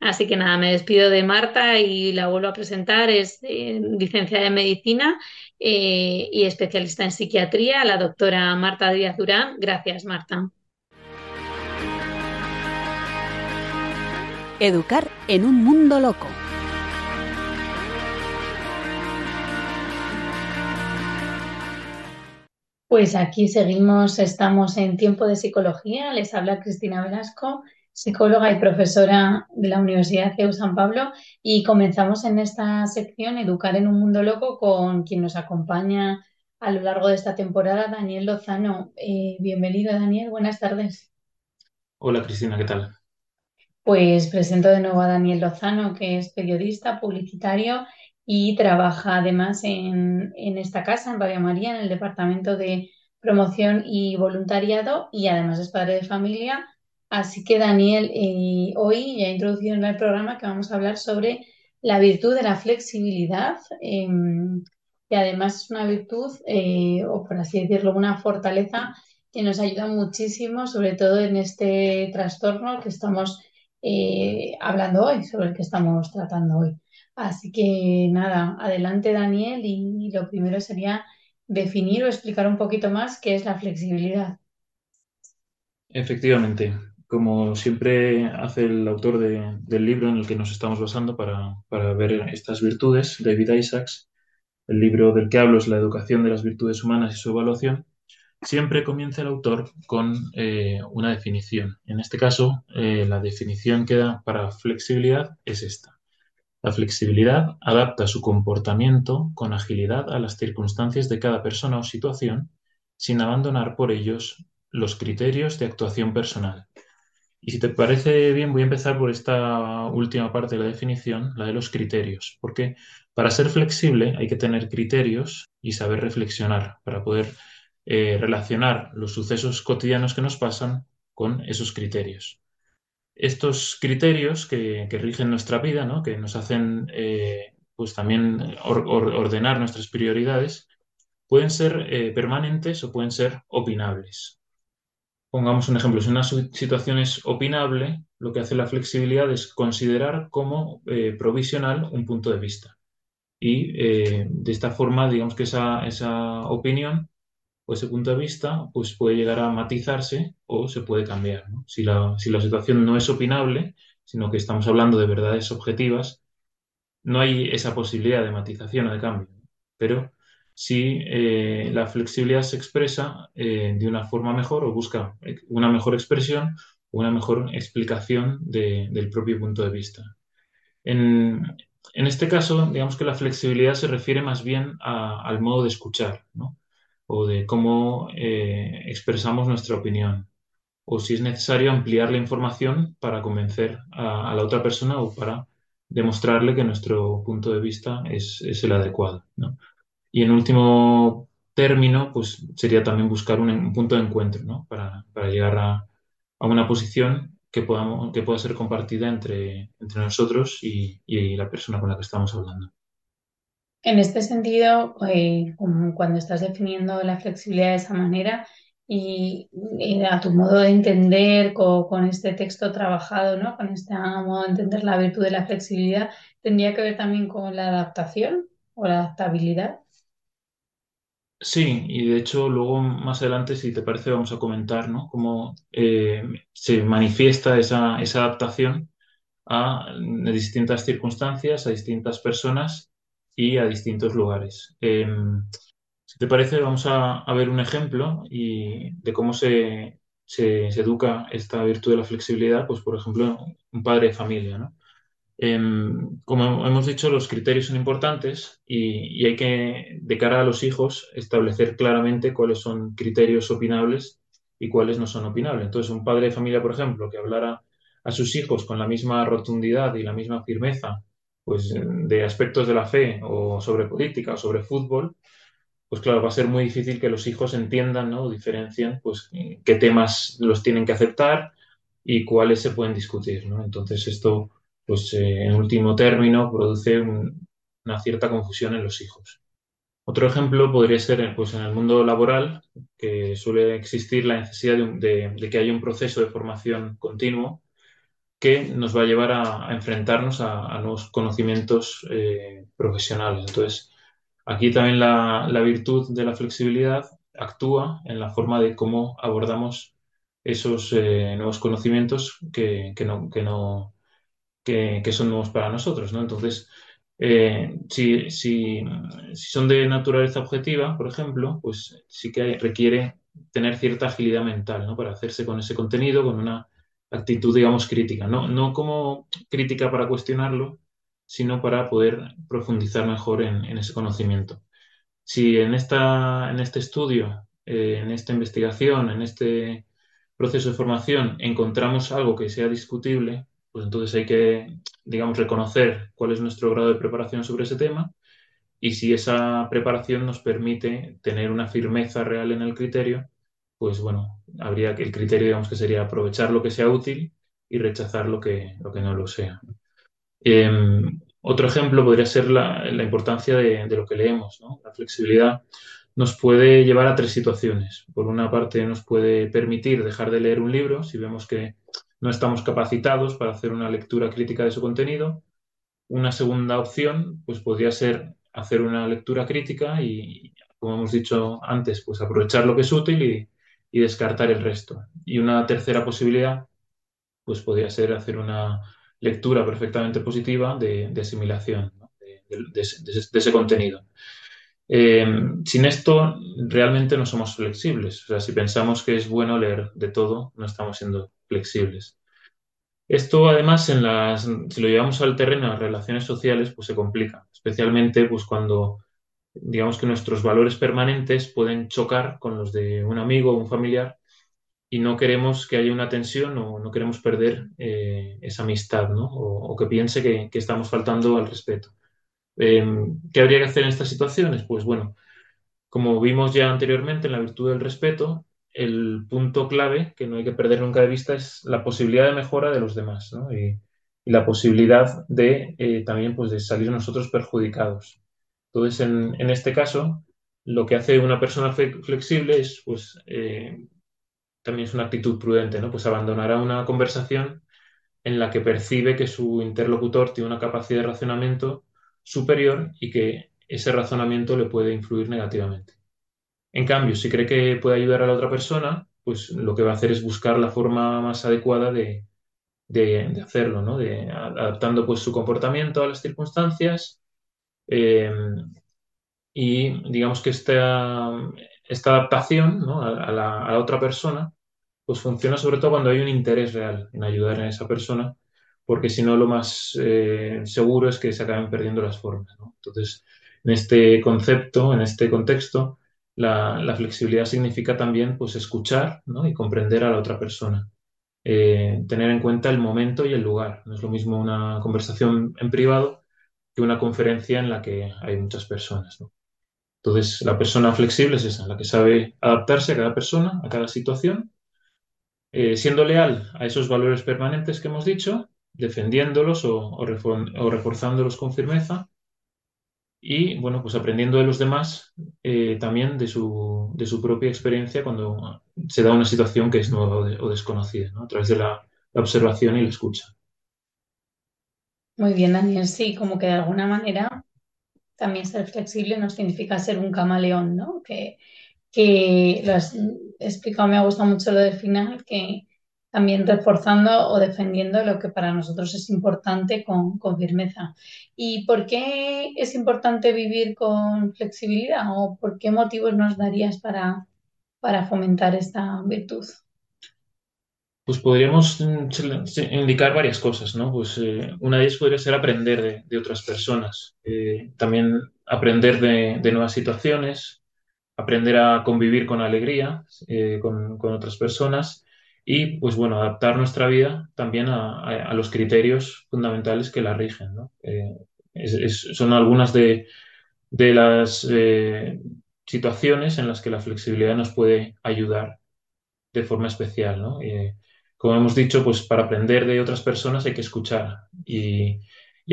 Así que nada, me despido de Marta y la vuelvo a presentar. Es eh, licenciada en medicina eh, y especialista en psiquiatría, la doctora Marta Díaz Durán. Gracias, Marta. Educar en un mundo loco. Pues aquí seguimos, estamos en tiempo de psicología. Les habla Cristina Velasco psicóloga y profesora de la Universidad de San Pablo, y comenzamos en esta sección Educar en un Mundo Loco con quien nos acompaña a lo largo de esta temporada, Daniel Lozano. Eh, bienvenido, Daniel, buenas tardes. Hola, Cristina, ¿qué tal? Pues presento de nuevo a Daniel Lozano, que es periodista, publicitario y trabaja además en, en esta casa, en Radio María, en el Departamento de Promoción y Voluntariado, y además es padre de familia Así que Daniel, eh, hoy ya he introducido en el programa que vamos a hablar sobre la virtud de la flexibilidad, eh, que además es una virtud, eh, o por así decirlo, una fortaleza que nos ayuda muchísimo, sobre todo en este trastorno que estamos eh, hablando hoy, sobre el que estamos tratando hoy. Así que nada, adelante Daniel y lo primero sería definir o explicar un poquito más qué es la flexibilidad. Efectivamente, como siempre hace el autor del libro en el que nos estamos basando para, ver estas virtudes, David Isaacs, el libro del que hablo es La educación de las virtudes humanas y su evaluación, siempre comienza el autor con eh, una definición. En este caso, eh, la definición que da para flexibilidad es esta. La flexibilidad adapta su comportamiento con agilidad a las circunstancias de cada persona o situación, sin abandonar por ellos los criterios de actuación personal y si te parece bien, voy a empezar por esta última parte de la definición, la de los criterios, porque para ser flexible hay que tener criterios y saber reflexionar para poder eh, relacionar los sucesos cotidianos que nos pasan con esos criterios. Estos criterios que, rigen nuestra vida, que nos hacen eh, pues también ordenar nuestras prioridades, pueden ser eh, permanentes o pueden ser opinables. Pongamos un ejemplo, si una situación es opinable, lo que hace la flexibilidad es considerar como eh, provisional un punto de vista. Y eh, de esta forma, digamos que esa, esa opinión o ese punto de vista pues puede llegar a matizarse o se puede cambiar. Si, la, si la situación no es opinable, sino que estamos hablando de verdades objetivas, no hay esa posibilidad de matización o de cambio. Pero si eh, la flexibilidad se expresa eh, de una forma mejor o busca una mejor expresión o una mejor explicación del propio punto de vista. En, este caso, digamos que la flexibilidad se refiere más bien al modo de escuchar, ¿no? o de cómo eh, expresamos nuestra opinión, o si es necesario ampliar la información para convencer a, la otra persona o para demostrarle que nuestro punto de vista es, es el adecuado. ¿no? Y en último término, pues sería también buscar un, punto de encuentro, ¿no? Para, llegar a, una posición que, podamos, que pueda ser compartida entre, entre nosotros y, la persona con la que estamos hablando. En este sentido, eh, cuando estás definiendo la flexibilidad de esa manera y, a tu modo de entender con, este texto trabajado, ¿no? con este modo de entender la virtud de la flexibilidad, ¿tendría que ver también con la adaptación o la adaptabilidad? Sí, y de hecho luego más adelante, si te parece, vamos a comentar ¿no? cómo eh, se manifiesta esa, esa adaptación a, distintas circunstancias, a distintas personas y a distintos lugares. Em, si te parece, vamos a, ver un ejemplo y de cómo se, se, educa esta virtud de la flexibilidad, pues por ejemplo, un padre de familia, ¿no? Em, como hemos dicho, los criterios son importantes y, hay que, de cara a los hijos, establecer claramente cuáles son criterios opinables y cuáles no son opinables. Entonces, un padre de familia, por ejemplo, que hablara a sus hijos con la misma rotundidad y la misma firmeza pues, de aspectos de la fe o sobre política o sobre fútbol, pues claro, va a ser muy difícil que los hijos entiendan ¿no? o diferencien pues, qué temas los tienen que aceptar y cuáles se pueden discutir. ¿no? Entonces, esto pues eh, en último término produce una cierta confusión en los hijos. Otro ejemplo podría ser pues, en el mundo laboral, que suele existir la necesidad de, que haya un proceso de formación continuo que nos va a llevar a, enfrentarnos a, nuevos conocimientos eh, profesionales. Entonces, aquí también la, virtud de la flexibilidad actúa en la forma de cómo abordamos esos eh, nuevos conocimientos que, no, que, no, que, son nuevos para nosotros, ¿no? Entonces, eh, si, si, son de naturaleza objetiva, por ejemplo, pues sí que requiere tener cierta agilidad mental, ¿no? Para hacerse con ese contenido, con una actitud, digamos, crítica, no, no como crítica para cuestionarlo, sino para poder profundizar mejor en, ese conocimiento. Si en, esta, en este estudio, eh, en esta investigación, en este proceso de formación encontramos algo que sea discutible, pues entonces hay que, digamos, reconocer cuál es nuestro grado de preparación sobre ese tema y si esa preparación nos permite tener una firmeza real en el criterio, pues bueno, habría que el criterio, digamos, que sería aprovechar lo que sea útil y rechazar lo que, lo que no lo sea. Em, otro ejemplo podría ser la, importancia de, lo que leemos. La flexibilidad nos puede llevar a tres situaciones. Por una parte, nos puede permitir dejar de leer un libro si vemos que no estamos capacitados para hacer una lectura crítica de su contenido. Una segunda opción, pues podría ser hacer una lectura crítica y, como hemos dicho antes, pues aprovechar lo que es útil y, descartar el resto. Y una tercera posibilidad, pues podría ser hacer una lectura perfectamente positiva de, asimilación de, ese, contenido. Eh, sin esto, realmente no somos flexibles. O sea, si pensamos que es bueno leer de todo, no estamos siendo flexibles. Esto además si lo llevamos al terreno de las relaciones sociales, pues se complica, especialmente pues cuando digamos que nuestros valores permanentes pueden chocar con los de un amigo o un familiar y no queremos que haya una tensión o no queremos perder eh, esa amistad, ¿no? O, que piense que, estamos faltando al respeto. Em, ¿Qué habría que hacer en estas situaciones? Pues bueno, como vimos ya anteriormente en la virtud del respeto, el punto clave que no hay que perder nunca de vista es la posibilidad de mejora de los demás ¿no? y, la posibilidad de eh, también pues, de salir nosotros perjudicados. Entonces, en, este caso, lo que hace una persona flexible es, pues, eh, también es una actitud prudente, ¿no? Pues abandonará una conversación en la que percibe que su interlocutor tiene una capacidad de razonamiento superior y que ese razonamiento le puede influir negativamente. En cambio, si cree que puede ayudar a la otra persona, pues lo que va a hacer es buscar la forma más adecuada de, hacerlo, ¿no? De, adaptando pues su comportamiento a las circunstancias eh, y digamos que esta, esta adaptación a, la, otra persona pues funciona sobre todo cuando hay un interés real en ayudar a esa persona porque si no lo más eh, seguro es que se acaben perdiendo las formas. Entonces, en este concepto, en este contexto, la, flexibilidad significa también pues, escuchar y comprender a la otra persona. Eh, tener en cuenta el momento y el lugar. No es lo mismo una conversación en privado que una conferencia en la que hay muchas personas. Entonces, la persona flexible es esa, la que sabe adaptarse a cada persona, a cada situación, eh, siendo leal a esos valores permanentes que hemos dicho, defendiéndolos o, reforzándolos con firmeza y, bueno, pues aprendiendo de los demás eh, también de su, propia experiencia cuando se da una situación que es nueva o, desconocida, a través de la observación y la escucha. Muy bien, Daniel. Sí, como que de alguna manera también ser flexible no significa ser un camaleón, ¿no? Que, que lo has explicado, me ha gustado mucho lo del final, que también reforzando o defendiendo lo que para nosotros es importante con, con, firmeza. ¿Y por qué es importante vivir con flexibilidad o por qué motivos nos darías para, para fomentar esta virtud? Pues podríamos mm, indicar varias cosas, ¿no? Pues eh, una de ellas podría ser aprender de, otras personas, eh, también aprender de, nuevas situaciones, aprender a convivir con alegría eh, con, otras personas y, pues bueno, adaptar nuestra vida también a, los criterios fundamentales que la rigen, ¿no? son algunas de, de las situaciones en las que la flexibilidad nos puede ayudar de forma especial, ¿no? como hemos dicho, pues para aprender de otras personas hay que escuchar. Y,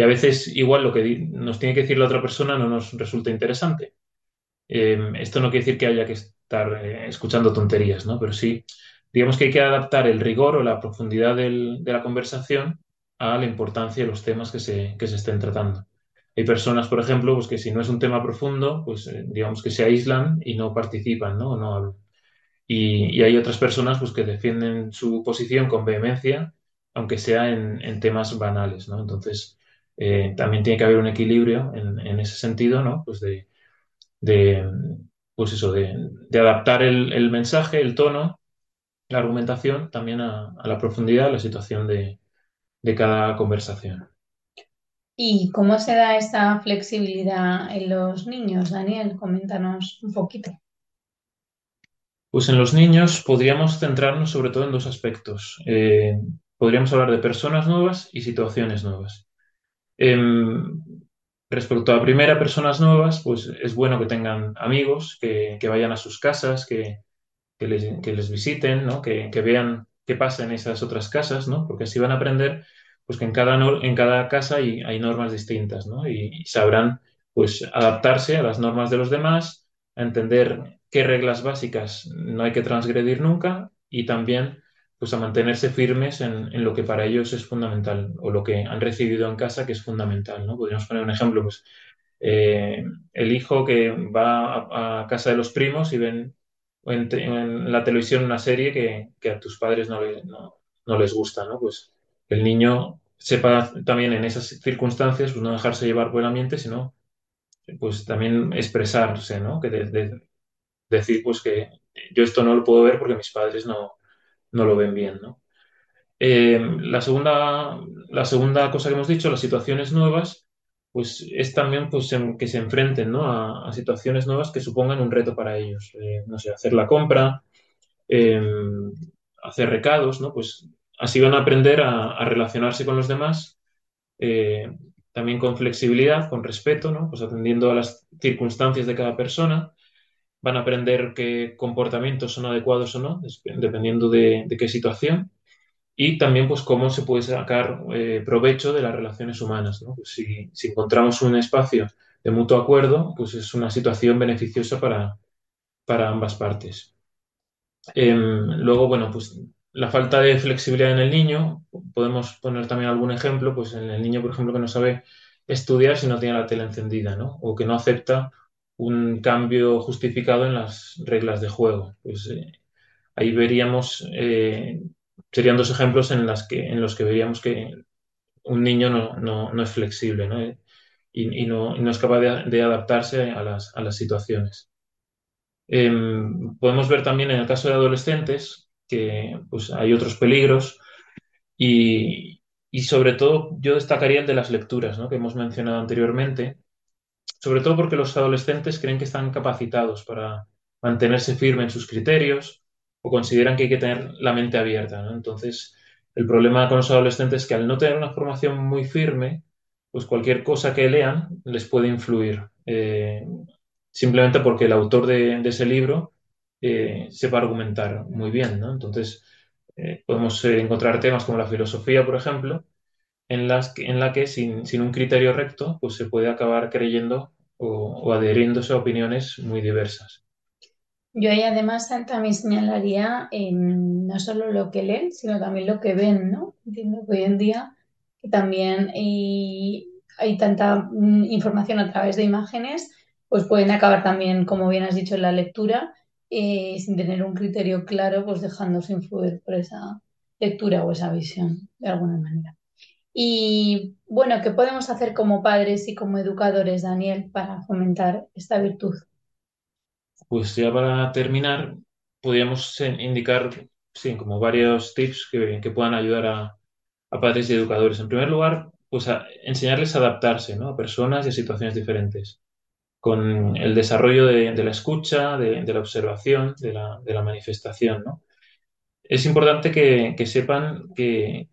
a veces igual lo que nos tiene que decir la otra persona no nos resulta interesante. Esto no quiere decir que haya que estar eh, escuchando tonterías, ¿no? Pero sí, digamos que hay que adaptar el rigor o la profundidad de la conversación a la importancia de los temas que se, que se estén tratando. Hay personas, por ejemplo, pues que si no es un tema profundo, pues eh, digamos que se aíslan y no participan, ¿no? No hablan. Y, hay otras personas pues, que defienden su posición con vehemencia, aunque sea en, temas banales, ¿no? Entonces, eh, también tiene que haber un equilibrio en, ese sentido, ¿no? Pues de, pues eso, de, adaptar el, mensaje, el tono, la argumentación también a, la profundidad, a la situación de, de cada conversación. ¿Y cómo se da esta flexibilidad en los niños, Daniel? Coméntanos un poquito. Pues en los niños podríamos centrarnos sobre todo en dos aspectos. Eh, podríamos hablar de personas nuevas y situaciones nuevas. Em, respecto a la primera, personas nuevas, pues es bueno que tengan amigos, que, vayan a sus casas, que, les, visiten, ¿no? que, vean qué pasa en esas otras casas, ¿no? porque así van a aprender pues, que en cada, en cada casa hay, hay normas distintas ¿no? y, sabrán pues, adaptarse a las normas de los demás, a entender qué reglas básicas no hay que transgredir nunca y también pues a mantenerse firmes en, lo que para ellos es fundamental o lo que han recibido en casa que es fundamental, ¿no? Podríamos poner un ejemplo, pues eh, el hijo que va a, casa de los primos y ven en, la televisión una serie que, a tus padres no, no, les gusta, ¿no? Pues el niño sepa también en esas circunstancias pues no dejarse llevar por el ambiente, sino pues también expresarse, ¿no? Que de, decir pues que yo esto no lo puedo ver porque mis padres no, lo ven bien, ¿no? Eh, la, segunda, la segunda cosa que hemos dicho, las situaciones nuevas, pues es también pues, que se enfrenten ¿no? a, situaciones nuevas que supongan un reto para ellos. Eh, no sé, hacer la compra, em, hacer recados, ¿no? Pues así van a aprender a, relacionarse con los demás, eh, también con flexibilidad, con respeto, ¿no? Pues atendiendo a las circunstancias de cada persona van a aprender qué comportamientos son adecuados o no, dependiendo de, qué situación, y también pues cómo se puede sacar eh, provecho de las relaciones humanas. Pues, si, encontramos un espacio de mutuo acuerdo, pues es una situación beneficiosa para, para ambas partes. Em, luego, bueno, pues la falta de flexibilidad en el niño, podemos poner también algún ejemplo, pues en el niño, por ejemplo, que no sabe estudiar si no tiene la tele encendida, ¿no? O que no acepta un cambio justificado en las reglas de juego. Pues, eh, ahí veríamos, eh, serían dos ejemplos en, las que, en los que veríamos que un niño no, es flexible Y, no, es capaz de, adaptarse a las, situaciones. Em, podemos ver también en el caso de adolescentes que pues, hay otros peligros y, y, sobre todo yo destacaría el de las lecturas que hemos mencionado anteriormente, sobre todo porque los adolescentes creen que están capacitados para mantenerse firme en sus criterios o consideran que hay que tener la mente abierta. Entonces, el problema con los adolescentes es que al no tener una formación muy firme, pues cualquier cosa que lean les puede influir. Eh, simplemente porque el autor de, ese libro eh, sepa argumentar muy bien, ¿no? Entonces, eh, podemos encontrar temas como la filosofía, por ejemplo, en, las en la que sin, un criterio recto pues se puede acabar creyendo o, adheriéndose a opiniones muy diversas. Yo ahí además también señalaría no solo lo que leen, sino también lo que ven, ¿no? Entiendo que hoy en día que también hay, hay tanta mm, información a través de imágenes, pues pueden acabar también, como bien has dicho, en la lectura, eh, sin tener un criterio claro, pues dejándose influir por esa lectura o esa visión, de alguna manera. Y bueno, ¿qué podemos hacer como padres y como educadores, Daniel, para fomentar esta virtud? Pues ya para terminar, podríamos indicar, sí, como varios tips que, puedan ayudar a, padres y educadores. En primer lugar, pues a enseñarles a adaptarse ¿no? a personas y a situaciones diferentes, con el desarrollo de, la escucha, de, la observación, de la, de la manifestación. ¿no? Es importante que, que sepan que,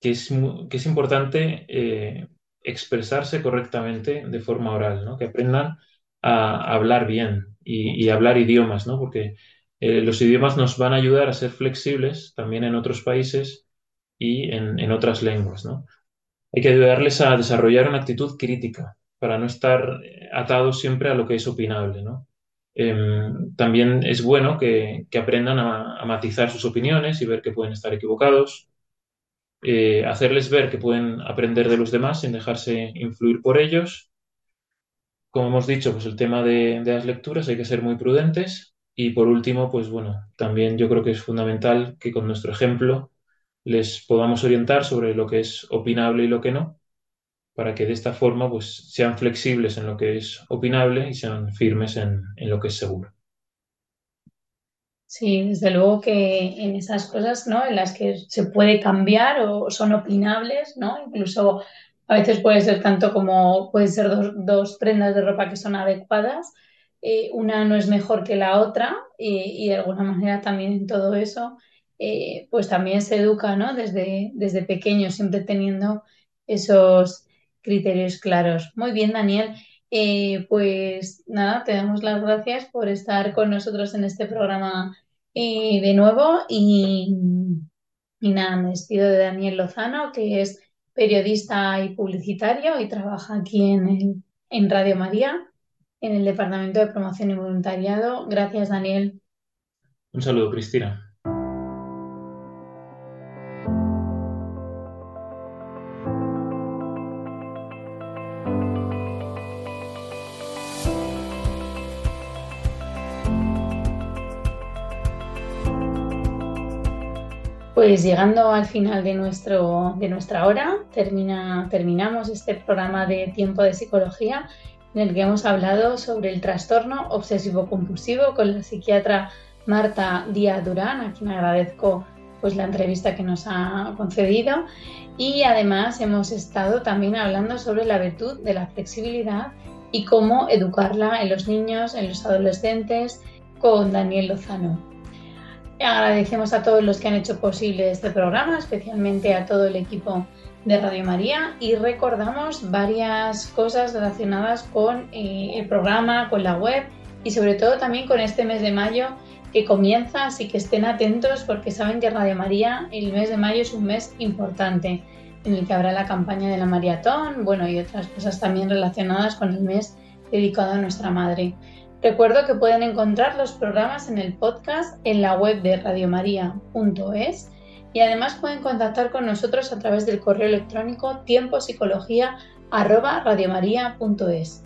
que es, que es importante eh, expresarse correctamente de forma oral, ¿no? que aprendan a, hablar bien y, hablar idiomas, ¿no? porque eh, los idiomas nos van a ayudar a ser flexibles también en otros países y en, otras lenguas. ¿no? Hay que ayudarles a desarrollar una actitud crítica para no estar atados siempre a lo que es opinable. Em, también es bueno que, aprendan a, matizar sus opiniones y ver que pueden estar equivocados, eh, hacerles ver que pueden aprender de los demás sin dejarse influir por ellos. Como hemos dicho, pues el tema de, las lecturas hay que ser muy prudentes. Y por último, pues bueno, también yo creo que es fundamental que con nuestro ejemplo les podamos orientar sobre lo que es opinable y lo que no, para que de esta forma pues sean flexibles en lo que es opinable y sean firmes en lo que es seguro. Sí, desde luego que en esas cosas, ¿no? En las que se puede cambiar o son opinables, ¿no? Incluso a veces puede ser tanto como pueden ser dos, prendas de ropa que son adecuadas, eh, una no es mejor que la otra y, de alguna manera también en todo eso, eh, pues también se educa, ¿no? Desde, desde pequeño, siempre teniendo esos criterios claros. Muy bien, Daniel. Eh, pues nada, te damos las gracias por estar con nosotros en este programa de nuevo y, nada, me despido de Daniel Lozano, que es periodista y publicitario y trabaja aquí en, en Radio María, en el Departamento de Promoción y Voluntariado. Gracias, Daniel. Un saludo, Cristina. Pues llegando al final de, nuestro, de nuestra hora, termina, terminamos este programa de Tiempo de Psicología en el que hemos hablado sobre el trastorno obsesivo-compulsivo con la psiquiatra Marta Díaz Durán, a quien agradezco pues, la entrevista que nos ha concedido. Y además hemos estado también hablando sobre la virtud de la flexibilidad y cómo educarla en los niños, en los adolescentes, con Daniel Lozano. Agradecemos a todos los que han hecho posible este programa, especialmente a todo el equipo de Radio María y recordamos varias cosas relacionadas con eh, el programa, con la web y sobre todo también con este mes de mayo que comienza, así que estén atentos porque saben que Radio María el mes de mayo es un mes importante en el que habrá la campaña de la maratón, bueno, y otras cosas también relacionadas con el mes dedicado a nuestra Madre. Recuerdo que pueden encontrar los programas en el podcast en la web de radiomaria.es y además pueden contactar con nosotros a través del correo electrónico tiempopsicología@radiomaria.es.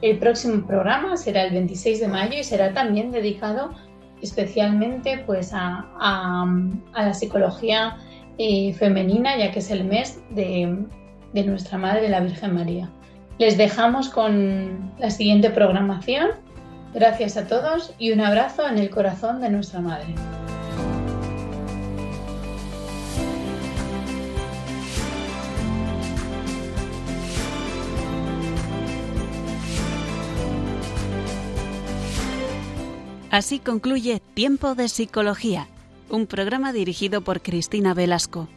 El próximo programa será el 26 de mayo y será también dedicado especialmente pues, a, la psicología eh, femenina, ya que es el mes de, de nuestra Madre, la Virgen María. Les dejamos con la siguiente programación Gracias a todos y un abrazo en el corazón de nuestra Madre. Así concluye Tiempo de Psicología, un programa dirigido por Cristina Velasco.